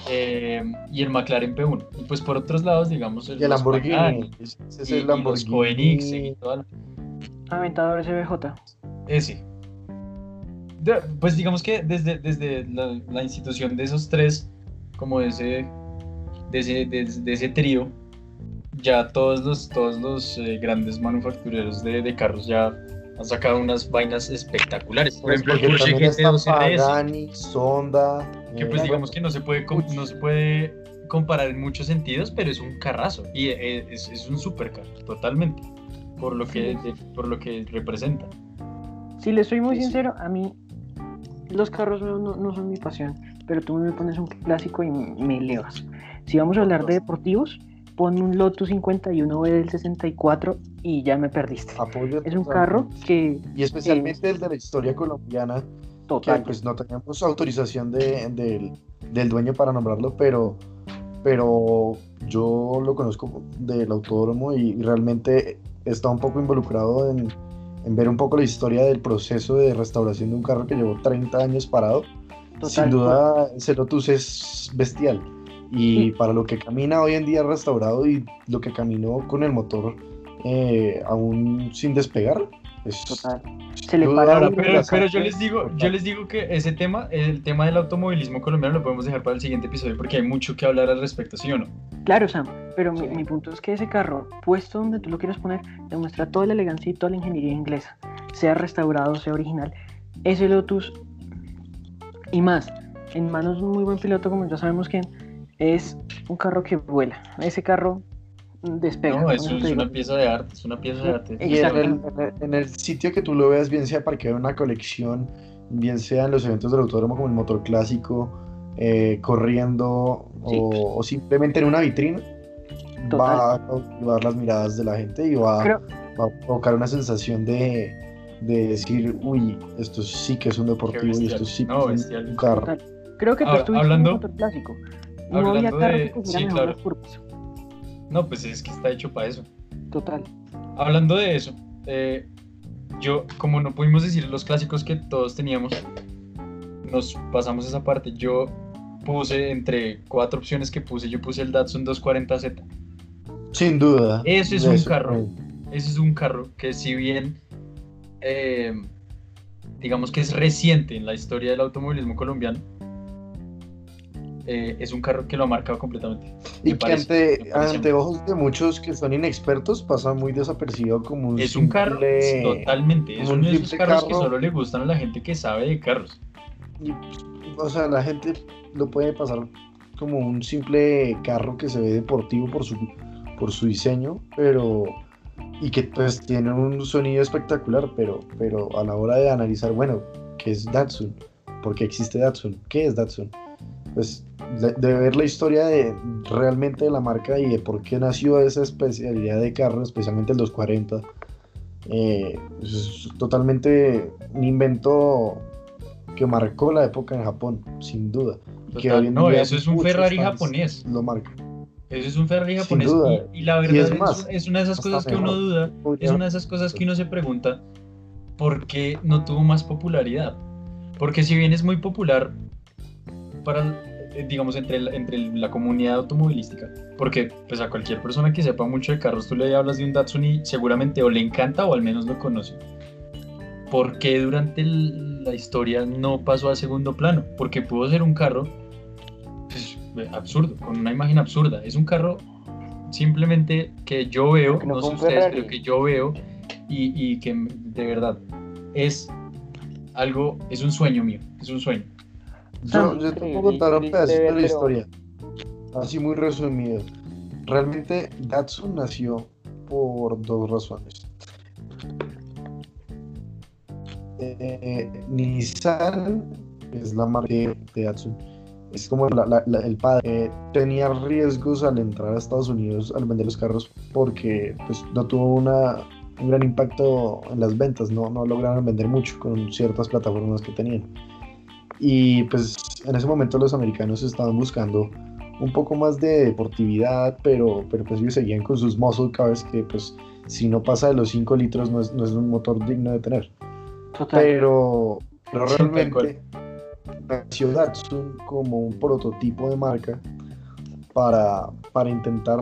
eh, y el McLaren P1. Y pues por otros lados, digamos, Y el los Lamborghini. McLaren Ese es y, el y los Lamborghini. Y toda la- Aventador SBJ. Ese. De- pues digamos que desde, desde la, la institución de esos tres, como de ese, de ese, de, de ese trío, ya todos los, todos los eh, grandes manufactureros de, de carros ya han sacado unas vainas espectaculares. Por Pues ejemplo, el Porsche también está GT2 RS, Pagani, Sonda. Que eh, pues digamos que no se puede, no se puede comparar en muchos sentidos, pero es un carrazo y eh, es, es un supercar, totalmente, por lo que, de- por lo que representa. Si les soy muy Sí, sí. sincero, a mí los carros no, no son mi pasión, pero tú me pones un clásico y me elevas. Si vamos a hablar de deportivos, ponme un Lotus 51B del 64 y ya me perdiste. apoyo Es un carro que Y especialmente el de la historia colombiana, que total. pues no teníamos autorización de- del, del dueño para nombrarlo, pero, pero yo lo conozco del autódromo y realmente está un poco involucrado en, en ver un poco la historia del proceso de restauración de un carro que llevó 30 años parado. total. Sin duda, ese Lotus es bestial. Y Sí. para lo que camina hoy en día restaurado y lo que caminó con el motor eh, aún sin despegar, Es- Total. Se le para ahora, Pero, pero yo les digo, yo les digo que ese tema, el tema del automovilismo colombiano lo podemos dejar para el siguiente episodio porque hay mucho que hablar al respecto, ¿sí o no? Claro, Sam, pero mi, Sí. mi punto es que ese carro, puesto donde tú lo quieras poner, demuestra toda la elegancia y toda la ingeniería inglesa, sea restaurado, sea original. Ese Lotus y más, en manos de un muy buen piloto, como ya sabemos quién, es un carro que vuela. Ese carro despega. No, eso es digo. una pieza de arte, es una pieza de arte. Y en el, en en sitio que tú lo veas, bien sea para que haya una colección, bien sea en los eventos del autódromo como el motor clásico, eh, corriendo Sí. o, o simplemente en una vitrina, va a cautivar las miradas de la gente y va, Creo- va a provocar una sensación de, de decir, uy, esto sí que es un deportivo y esto sí que No, es bestial. un, carro. Total. Creo que tú estuviste hablando- en un motor clásico. No había de- que sí, claro. las curvas. No, pues es que está hecho para eso. Total. Hablando de eso, eh, yo, como no pudimos decir los clásicos que todos teníamos, nos pasamos esa parte. Yo puse entre cuatro opciones que puse, yo puse el Datsun 240Z. Sin duda. Ese es un eso, carro. Ese es un carro que si bien, eh, digamos que es reciente en la historia del automovilismo colombiano, eh, es un carro que lo ha marcado completamente. Y que parece, ante, ante ojos de muchos que son inexpertos pasa muy desapercibido como un Es un carro, simple- totalmente, es un uno de esos carros que carro. solo le gustan a la gente que sabe de carros. Y, o sea, la gente lo puede pasar como un simple carro que se ve deportivo por su, por su diseño, pero y que pues tiene un sonido espectacular, pero, pero a la hora de analizar, bueno, ¿qué es Datsun? ¿Por qué existe Datsun? ¿Qué es Datsun? Pues de, ver la historia de realmente de la marca y de por qué nació esa especialidad de carro, especialmente el 240, eh, es totalmente un invento que marcó la época en Japón, sin duda. Que Total, en no, eso es un Ferrari japonés. Lo marca. Eso es un Ferrari japonés. Y, y la verdad es es, más, es una de esas cosas que uno duda, es una de esas cosas que uno se pregunta, ¿por qué no tuvo más popularidad? Porque si bien es muy popular para, digamos, entre la, entre la comunidad automovilística, porque pues a cualquier persona que sepa mucho de carros, tú le hablas de un Datsun y seguramente o le encanta o al menos lo conoce. ¿Por qué durante el- la historia no pasó a segundo plano? Porque pudo ser un carro pues, absurdo, con una imagen absurda. Es un carro simplemente que yo veo, Que no no sé ustedes, Ferrari. pero que yo veo y, y que de verdad es algo, es un sueño mío, es un sueño. Yo, Ah, yo te puedo contar un pedacito de la historia, así muy resumido. Realmente Datsun nació por dos razones. Eh, Nissan es la marca de Datsun. Es como la- la- la- el padre tenía riesgos al entrar a Estados Unidos al vender los carros porque pues, no tuvo una, un gran impacto en las ventas, no, no lograron vender mucho con ciertas plataformas que tenían. Y pues en ese momento los americanos estaban buscando un poco más de deportividad, pero, pero pues ellos seguían con sus muscle cars que pues si no pasa de los 5 litros no es, no es un motor digno de tener. Total. Pero, pero realmente nació Datsun como un prototipo de marca para, para intentar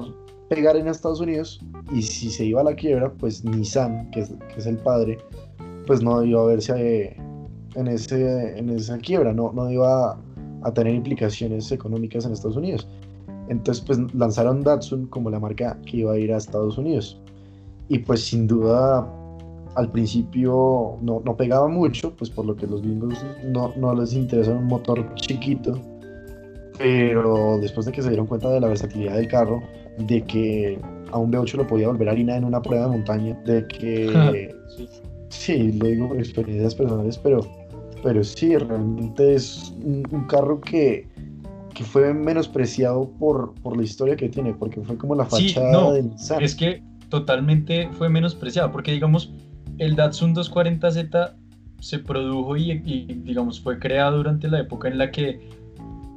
pegar en Estados Unidos y si se iba a la quiebra, pues Nissan, que es, que es el padre, pues no iba a verse eh, en, ese, en esa quiebra, no, no iba a, a tener implicaciones económicas en Estados Unidos. Entonces pues lanzaron Datsun como la marca que iba a ir a Estados Unidos. Y pues sin duda al principio no, no pegaba mucho, pues por lo que los gringos no, no les interesa un motor chiquito, pero después de que se dieron cuenta de la versatilidad del carro, de que a un V8 lo podía volver harina en una prueba de montaña, de que, Sí. sí, lo digo por experiencias personales, pero, pero sí, realmente es un, un carro que, que fue menospreciado por, por la historia que tiene, porque fue como la Sí, fachada no, de Nissan. Es que totalmente fue menospreciado, porque digamos, el Datsun 240Z se produjo y, y, digamos fue creado durante la época en la que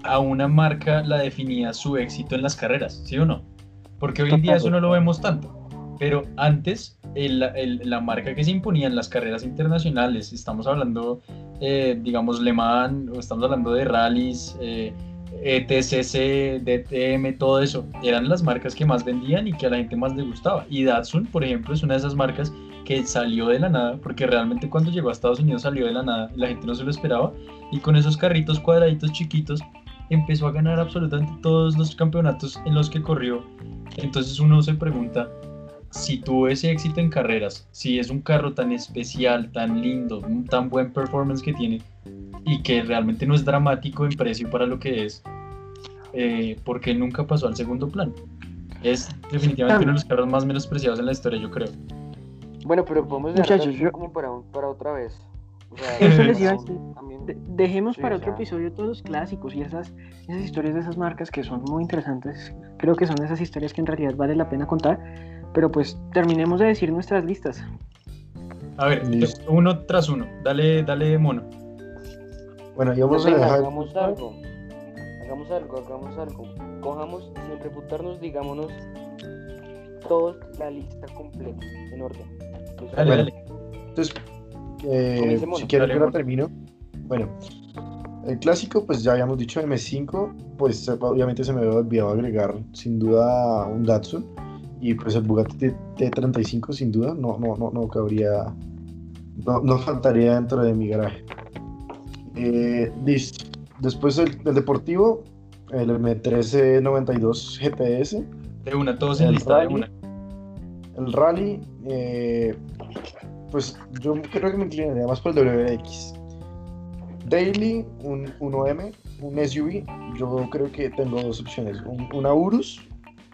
a una marca la definía su éxito en las carreras, ¿sí o no? Porque hoy en día eso no lo vemos tanto, pero antes el- el- la marca que se imponía en las carreras internacionales, estamos hablando, eh, digamos, Le Mans, estamos hablando de rallies, eh, ETCC, DTM, todo eso, eran las marcas que más vendían y que a la gente más le gustaba. Y Datsun, por ejemplo, es una de esas marcas que salió de la nada, porque realmente cuando llegó a Estados Unidos salió de la nada la gente no se lo esperaba, y con esos carritos cuadraditos chiquitos empezó a ganar absolutamente todos los campeonatos en los que corrió. Entonces uno se pregunta, si tuvo ese éxito en carreras, si es un carro tan especial, tan lindo, un tan buen performance que tiene y que realmente no es dramático en precio para lo que es, eh, porque nunca pasó al segundo plano. Es definitivamente uno de los carros más menospreciados en la historia, yo creo. Bueno, pero podemos dejar Muchachos, también yo- como para, un- para otra vez. O sea, Eso les Eh, iba a decir. De- dejemos Sí, para o otro sea- episodio todos los clásicos y esas, esas historias de esas marcas que son muy interesantes. Creo que son esas historias que en realidad vale la pena contar. Pero pues terminemos de decir nuestras listas. A ver, Listo. uno tras uno. Dale, dale mono. Bueno, y vamos a dejar. hagamos algo. Hagamos algo, hagamos algo. Cojamos, sin refutarnos, digámonos todos la lista completa, en orden. ¿Les Dale, Bueno. dale. Entonces, eh, si quieren Dale, que la termino. Bueno, el clásico, pues ya habíamos dicho M5, pues obviamente se me había olvidado agregar sin duda un Datsun y pues el Bugatti T- T35 sin duda no, no, no, no cabría, no, no faltaría dentro de mi garaje. Eh, listo. Después el, el deportivo, el M1392 GTS, De una, todos en lista, de una. el Rally, eh, pues yo creo que me inclinaría más por el WRX. Daily, un 1M, un SUV, yo creo que tengo dos opciones. Un, una Urus,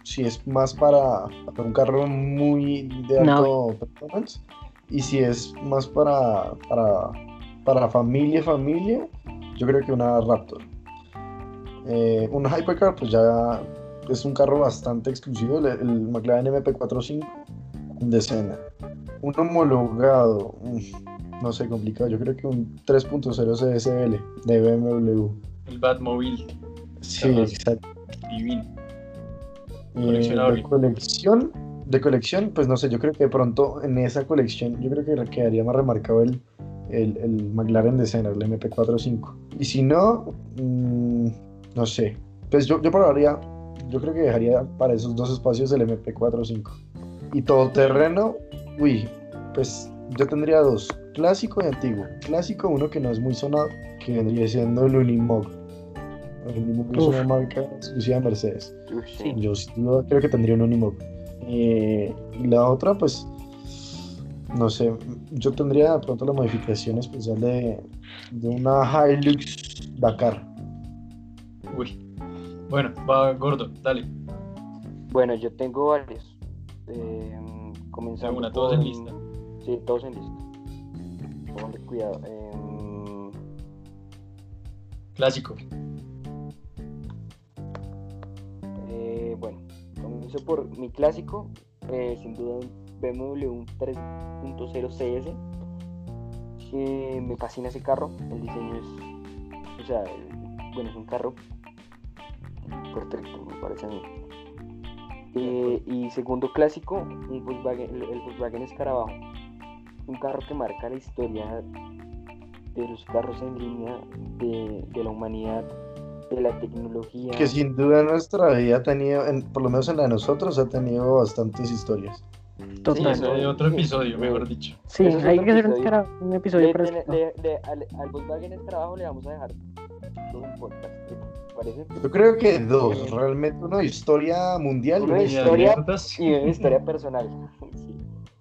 si es más para, para un carro muy de alto performance, y si es más para, para, para familia, familia, yo creo que una Raptor. Eh, un Hypercar, pues ya es un carro bastante exclusivo, el, el McLaren MP45 de cena. Un homologado, no sé, complicado. Yo creo que un 3.0 CSL de BMW. El Batmobile, Sí, exacto. divino. Eh, Coleccionable. de colección, de colección, pues no sé, yo creo que de pronto en esa colección, yo creo que quedaría más remarcado el, el, el McLaren de cena, el MP45. Y si no, mm, no sé. Pues yo, yo probaría, yo creo que dejaría para esos dos espacios el MP45. Y todoterreno, uy, pues yo tendría dos, clásico y antiguo. Clásico, uno que no es muy sonado, que vendría siendo el Unimog. El Unimog es Uf. una marca exclusiva de Mercedes. Sí. Yo sin duda creo que tendría un Unimog. Eh, y la otra, pues, no sé, yo tendría de pronto la modificación especial de, de una Hilux Dakar. Uy. Bueno, va gordo, dale. Bueno, yo tengo varios. Eh, comenzando una, todos en lista. Sí, todos en lista. Póngale cuidado. Em, Clásico. Eh, bueno, comienzo por mi clásico. eh, sin duda un BMW un 3.0 CS. que me fascina ese carro. El diseño es. O sea, el- bueno, es un carro perfecto, me parece a mí. Eh, y segundo clásico, un Volkswagen, el, el Volkswagen Escarabajo. Un carro que marca la historia de los carros en línea, de, de la humanidad, de la tecnología. Que sin duda nuestra vida ha tenido, en- por lo menos en la de nosotros, ha tenido bastantes historias. Sí, Total. eso de otro Sí. episodio, mejor dicho. Sí, es hay otro que hacer un, episodio. un episodio para al, al Volkswagen Escarabajo le vamos a dejar un podcast, ¿te parece? Yo creo que dos, realmente uno de historia mundial una historia-. Y una historia personal. Sí.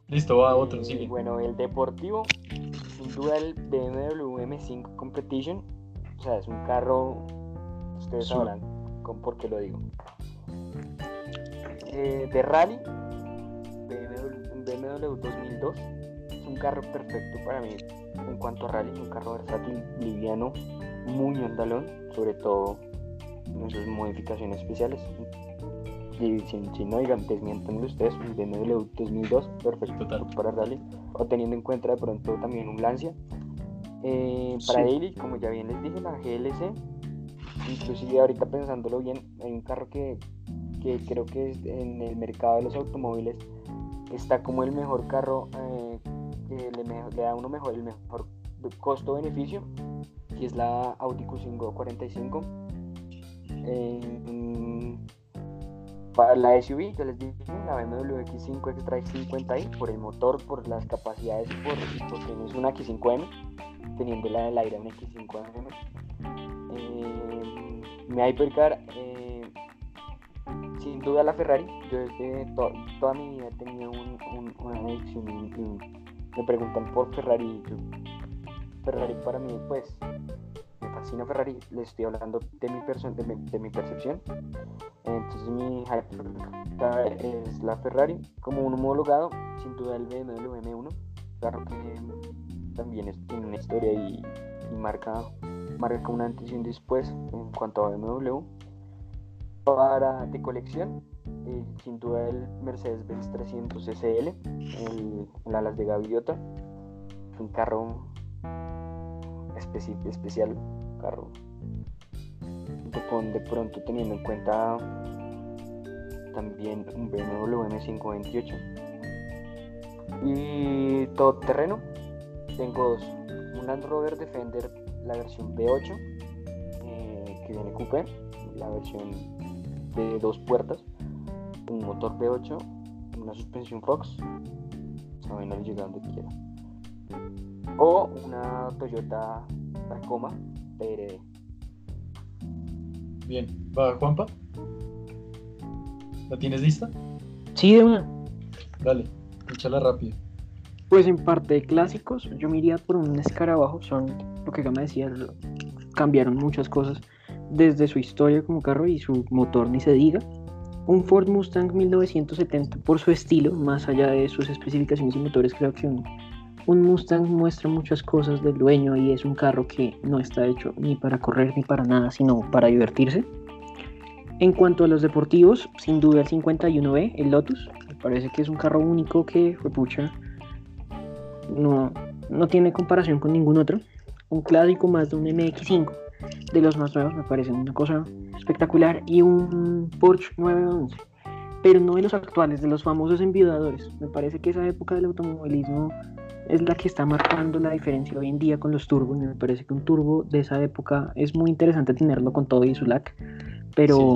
Listo, va otro, Eh, sigue. Bueno, el deportivo, sin duda el BMW M5 Competition. O sea, es un carro, ustedes sabrán con por qué lo digo. Eh, de rally, BMW, BMW 2002. Es un carro perfecto para mí en cuanto a rally. Es un carro versátil, liviano, muy andalón, sobre todo en sus modificaciones especiales. Y si, si no, digan, desmientanme ustedes, un BMW 2002, perfecto Total. para rally. O teniendo en cuenta de pronto también un Lancia. Eh, para Sí. Daily, como ya bien les dije, la GLC. Inclusive ahorita pensándolo bien, hay un carro que, que creo que es en el mercado de los automóviles está como el mejor carro eh, que le, da uno mejor, el mejor costo-beneficio, que es la Audi Q5 45. Eh, mm, Para la SUV, ya les dije, la BMW X5 X-Drive 50i, por el motor, por las capacidades porque es una X5M, teniendo la del aire una X5M. Eh, mi Hypercar, eh, sin duda la Ferrari. Yo desde to- toda mi vida he una adicción y, me preguntan por Ferrari. Ferrari para mí, pues, me fascina Ferrari. Les estoy hablando de mi, de de mi percepción. Entonces mi hypercar es la Ferrari. Como un homologado, sin duda el BMW M1. Claro que también es- tiene una historia y, y marca, marca una antes y un después en cuanto a BMW. Para de colección, eh, sin duda el Mercedes-Benz 300 SL, el, alas de gaviota. Un carro especi- especial, carro con de pronto teniendo en cuenta también un BMW M528 y todo terreno tengo dos un Land Rover Defender la versión V8 eh, que viene coupé la versión de dos puertas un motor V8 una suspensión Fox saben al llegar donde quiera o una Toyota Tacoma TRD Bien, va Juanpa. ¿La tienes lista? Sí, de una. Dale, échala rápido. Pues en parte de clásicos, yo me iría por un escarabajo. Son lo que Gama decía, lo- cambiaron muchas cosas desde su historia como carro y su motor, ni se diga. Un Ford Mustang 1970 por su estilo, más allá de sus especificaciones y motores, creo que un, un Mustang muestra muchas cosas del dueño y es un carro que no está hecho ni para correr ni para nada, sino para divertirse. En cuanto a los deportivos, sin duda el 51B, el Lotus, me parece que es un carro único que fue pucha no, no tiene comparación con ningún otro. Un clásico más de un MX5 de los más nuevos me parece una cosa espectacular y un Porsche 911 pero no de los actuales, de los famosos enviudadores. Me parece que esa época del automovilismo es la que está marcando la diferencia hoy en día con los turbos. Me parece que un turbo de esa época es muy interesante tenerlo con todo y su lag, pero.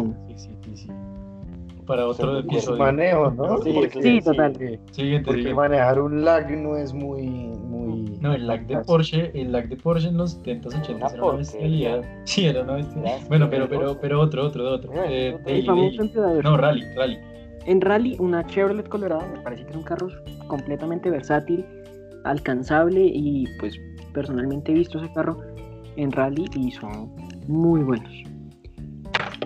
Para otro episodio. manejo, ¿no? Sí, Porque- sí, total. porque- Siguiente, Porque siguiente. manejar un lag no es muy. muy No, el lag de Porsche, el lag de Porsche en los 70s, 80s Una era una bestialidad. Sí, era una bestialidad. Bueno, pero, pero, pero otro, otro, otro. Eh, Daily, famoso Daily. No, Rally, Rally. En rally, una Chevrolet Colorado me parece que es un carro completamente versátil, alcanzable y pues personalmente he visto ese carro en rally y son muy buenos.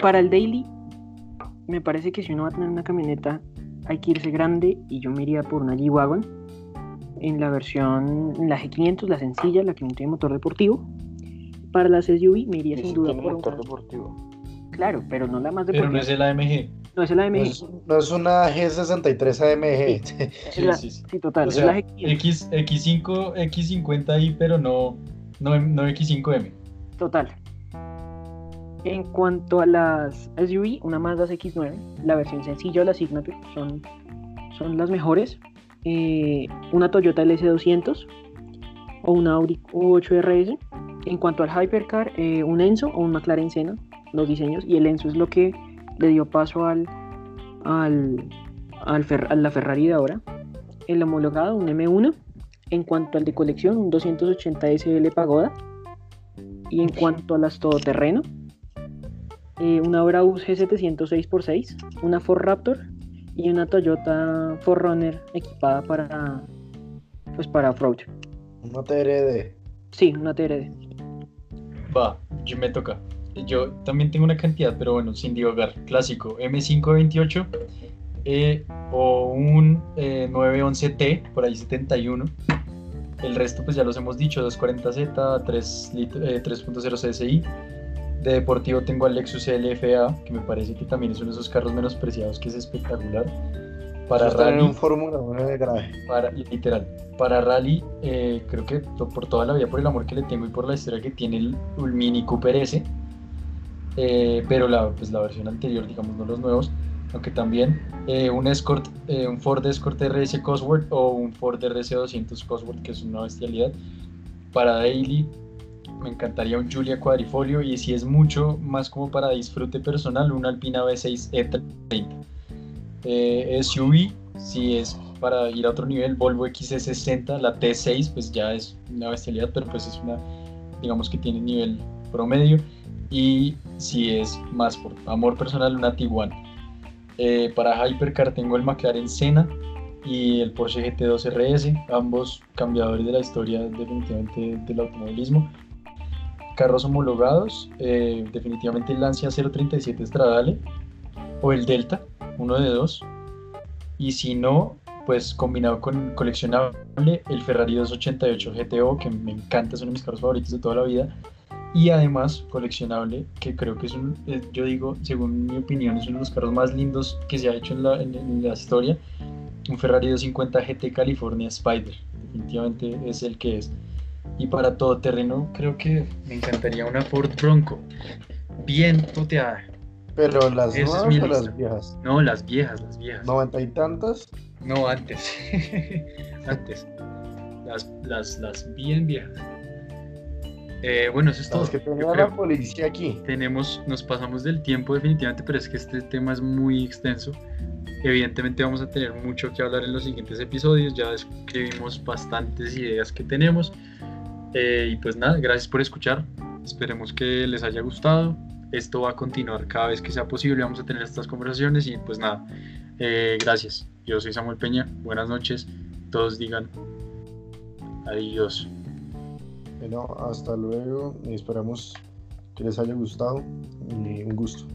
Para el daily, me parece que si uno va a tener una camioneta hay que irse grande y yo me iría por una G-Wagon en la versión, en la G500, la sencilla, la que no tiene motor deportivo. Para las SUV me iría sin duda tiene por motor una- deportivo. Claro, pero no la más Pero deportiva. no es el AMG. No es el No AMG. es, no es una G63 AMG. Sí, la- sí, sí. sí, total. O es sea, la G500. X, X5, X50i, pero no, no, no X5M. Total. En cuanto a las SUV, una Mazda X9, la versión sencilla o la Signature son, son las mejores. Eh, una Toyota LS200 o una Audi Q8 RS. En cuanto al Hypercar, eh, un Enzo o un McLaren Senna, los diseños. Y el Enzo es lo que le dio paso al, al, al Fer- a la Ferrari de ahora. El homologado, un M1. En cuanto al de colección, un 280 SL Pagoda. Y en cuanto a las todoterreno, eh, una Brabus G706x6, una Ford Raptor y una Toyota 4Runner equipada para pues para off-road. Una TRD. Sí, una TRD. Va, yo me toca. Yo también tengo una cantidad, pero bueno, sin divagar. Clásico, M528 eh, o un eh, 911T, por ahí 71. El resto, pues ya los hemos dicho: 240Z, 3 lit- eh, 3.0 CSI. De deportivo tengo al Lexus LFA, que me parece que también es uno de esos carros menospreciados, que es espectacular. Para Eso está en rally, un Fórmula 1 de garaje. para, literal, para Rally, eh, creo que por toda la vida, por el amor que le tengo y por la historia que tiene el, el Mini Cooper S, eh, pero la, pues, la versión anterior, digamos, no los nuevos, aunque también eh, un Escort, eh, un Ford Escort RS Cosworth o un Ford RC200 Cosworth, que es una bestialidad. Para Daily, me encantaría un Giulia Quadrifolio y si es mucho más como para disfrute personal, un Alpina V6 E30. Eh, SUV, si es para ir a otro nivel, Volvo XC60, la T6, pues ya es una bestialidad, pero pues es una, digamos que tiene nivel promedio. Y si es más por amor personal, una Tiguan. Eh, para Hypercar tengo el McLaren Senna y el Porsche GT2 RS, ambos cambiadores de la historia definitivamente del automovilismo. Carros homologados, eh, definitivamente el Lancia 037 Stradale o el Delta, uno de dos. Y si no, pues combinado con coleccionable, el Ferrari 288 GTO, que me encanta, es uno de mis carros favoritos de toda la vida. Y además coleccionable, que creo que es un, eh, yo digo, según mi opinión, es uno de los carros más lindos que se ha hecho en la, en la historia. Un Ferrari 250 GT California Spider, definitivamente es el que es. Y para todo terreno, creo que me encantaría una Ford Bronco, bien toteada. Pero las nuevas o las viejas. No, las viejas, las viejas. Noventa y tantas. No, antes. antes. Las, las, las bien viejas. Eh, bueno, eso es todo. Que tenía la policía aquí. Tenemos, nos pasamos del tiempo definitivamente, pero es que este tema es muy extenso. Evidentemente vamos a tener mucho que hablar en los siguientes episodios. Ya describimos bastantes ideas que tenemos. Eh, y pues nada, gracias por escuchar. Esperemos que les haya gustado. Esto va a continuar cada vez que sea posible. Vamos a tener estas conversaciones y pues nada, eh, gracias. Yo soy Samuel Peña. Buenas noches. Todos digan adiós. Bueno, hasta luego esperamos que les haya gustado y un gusto.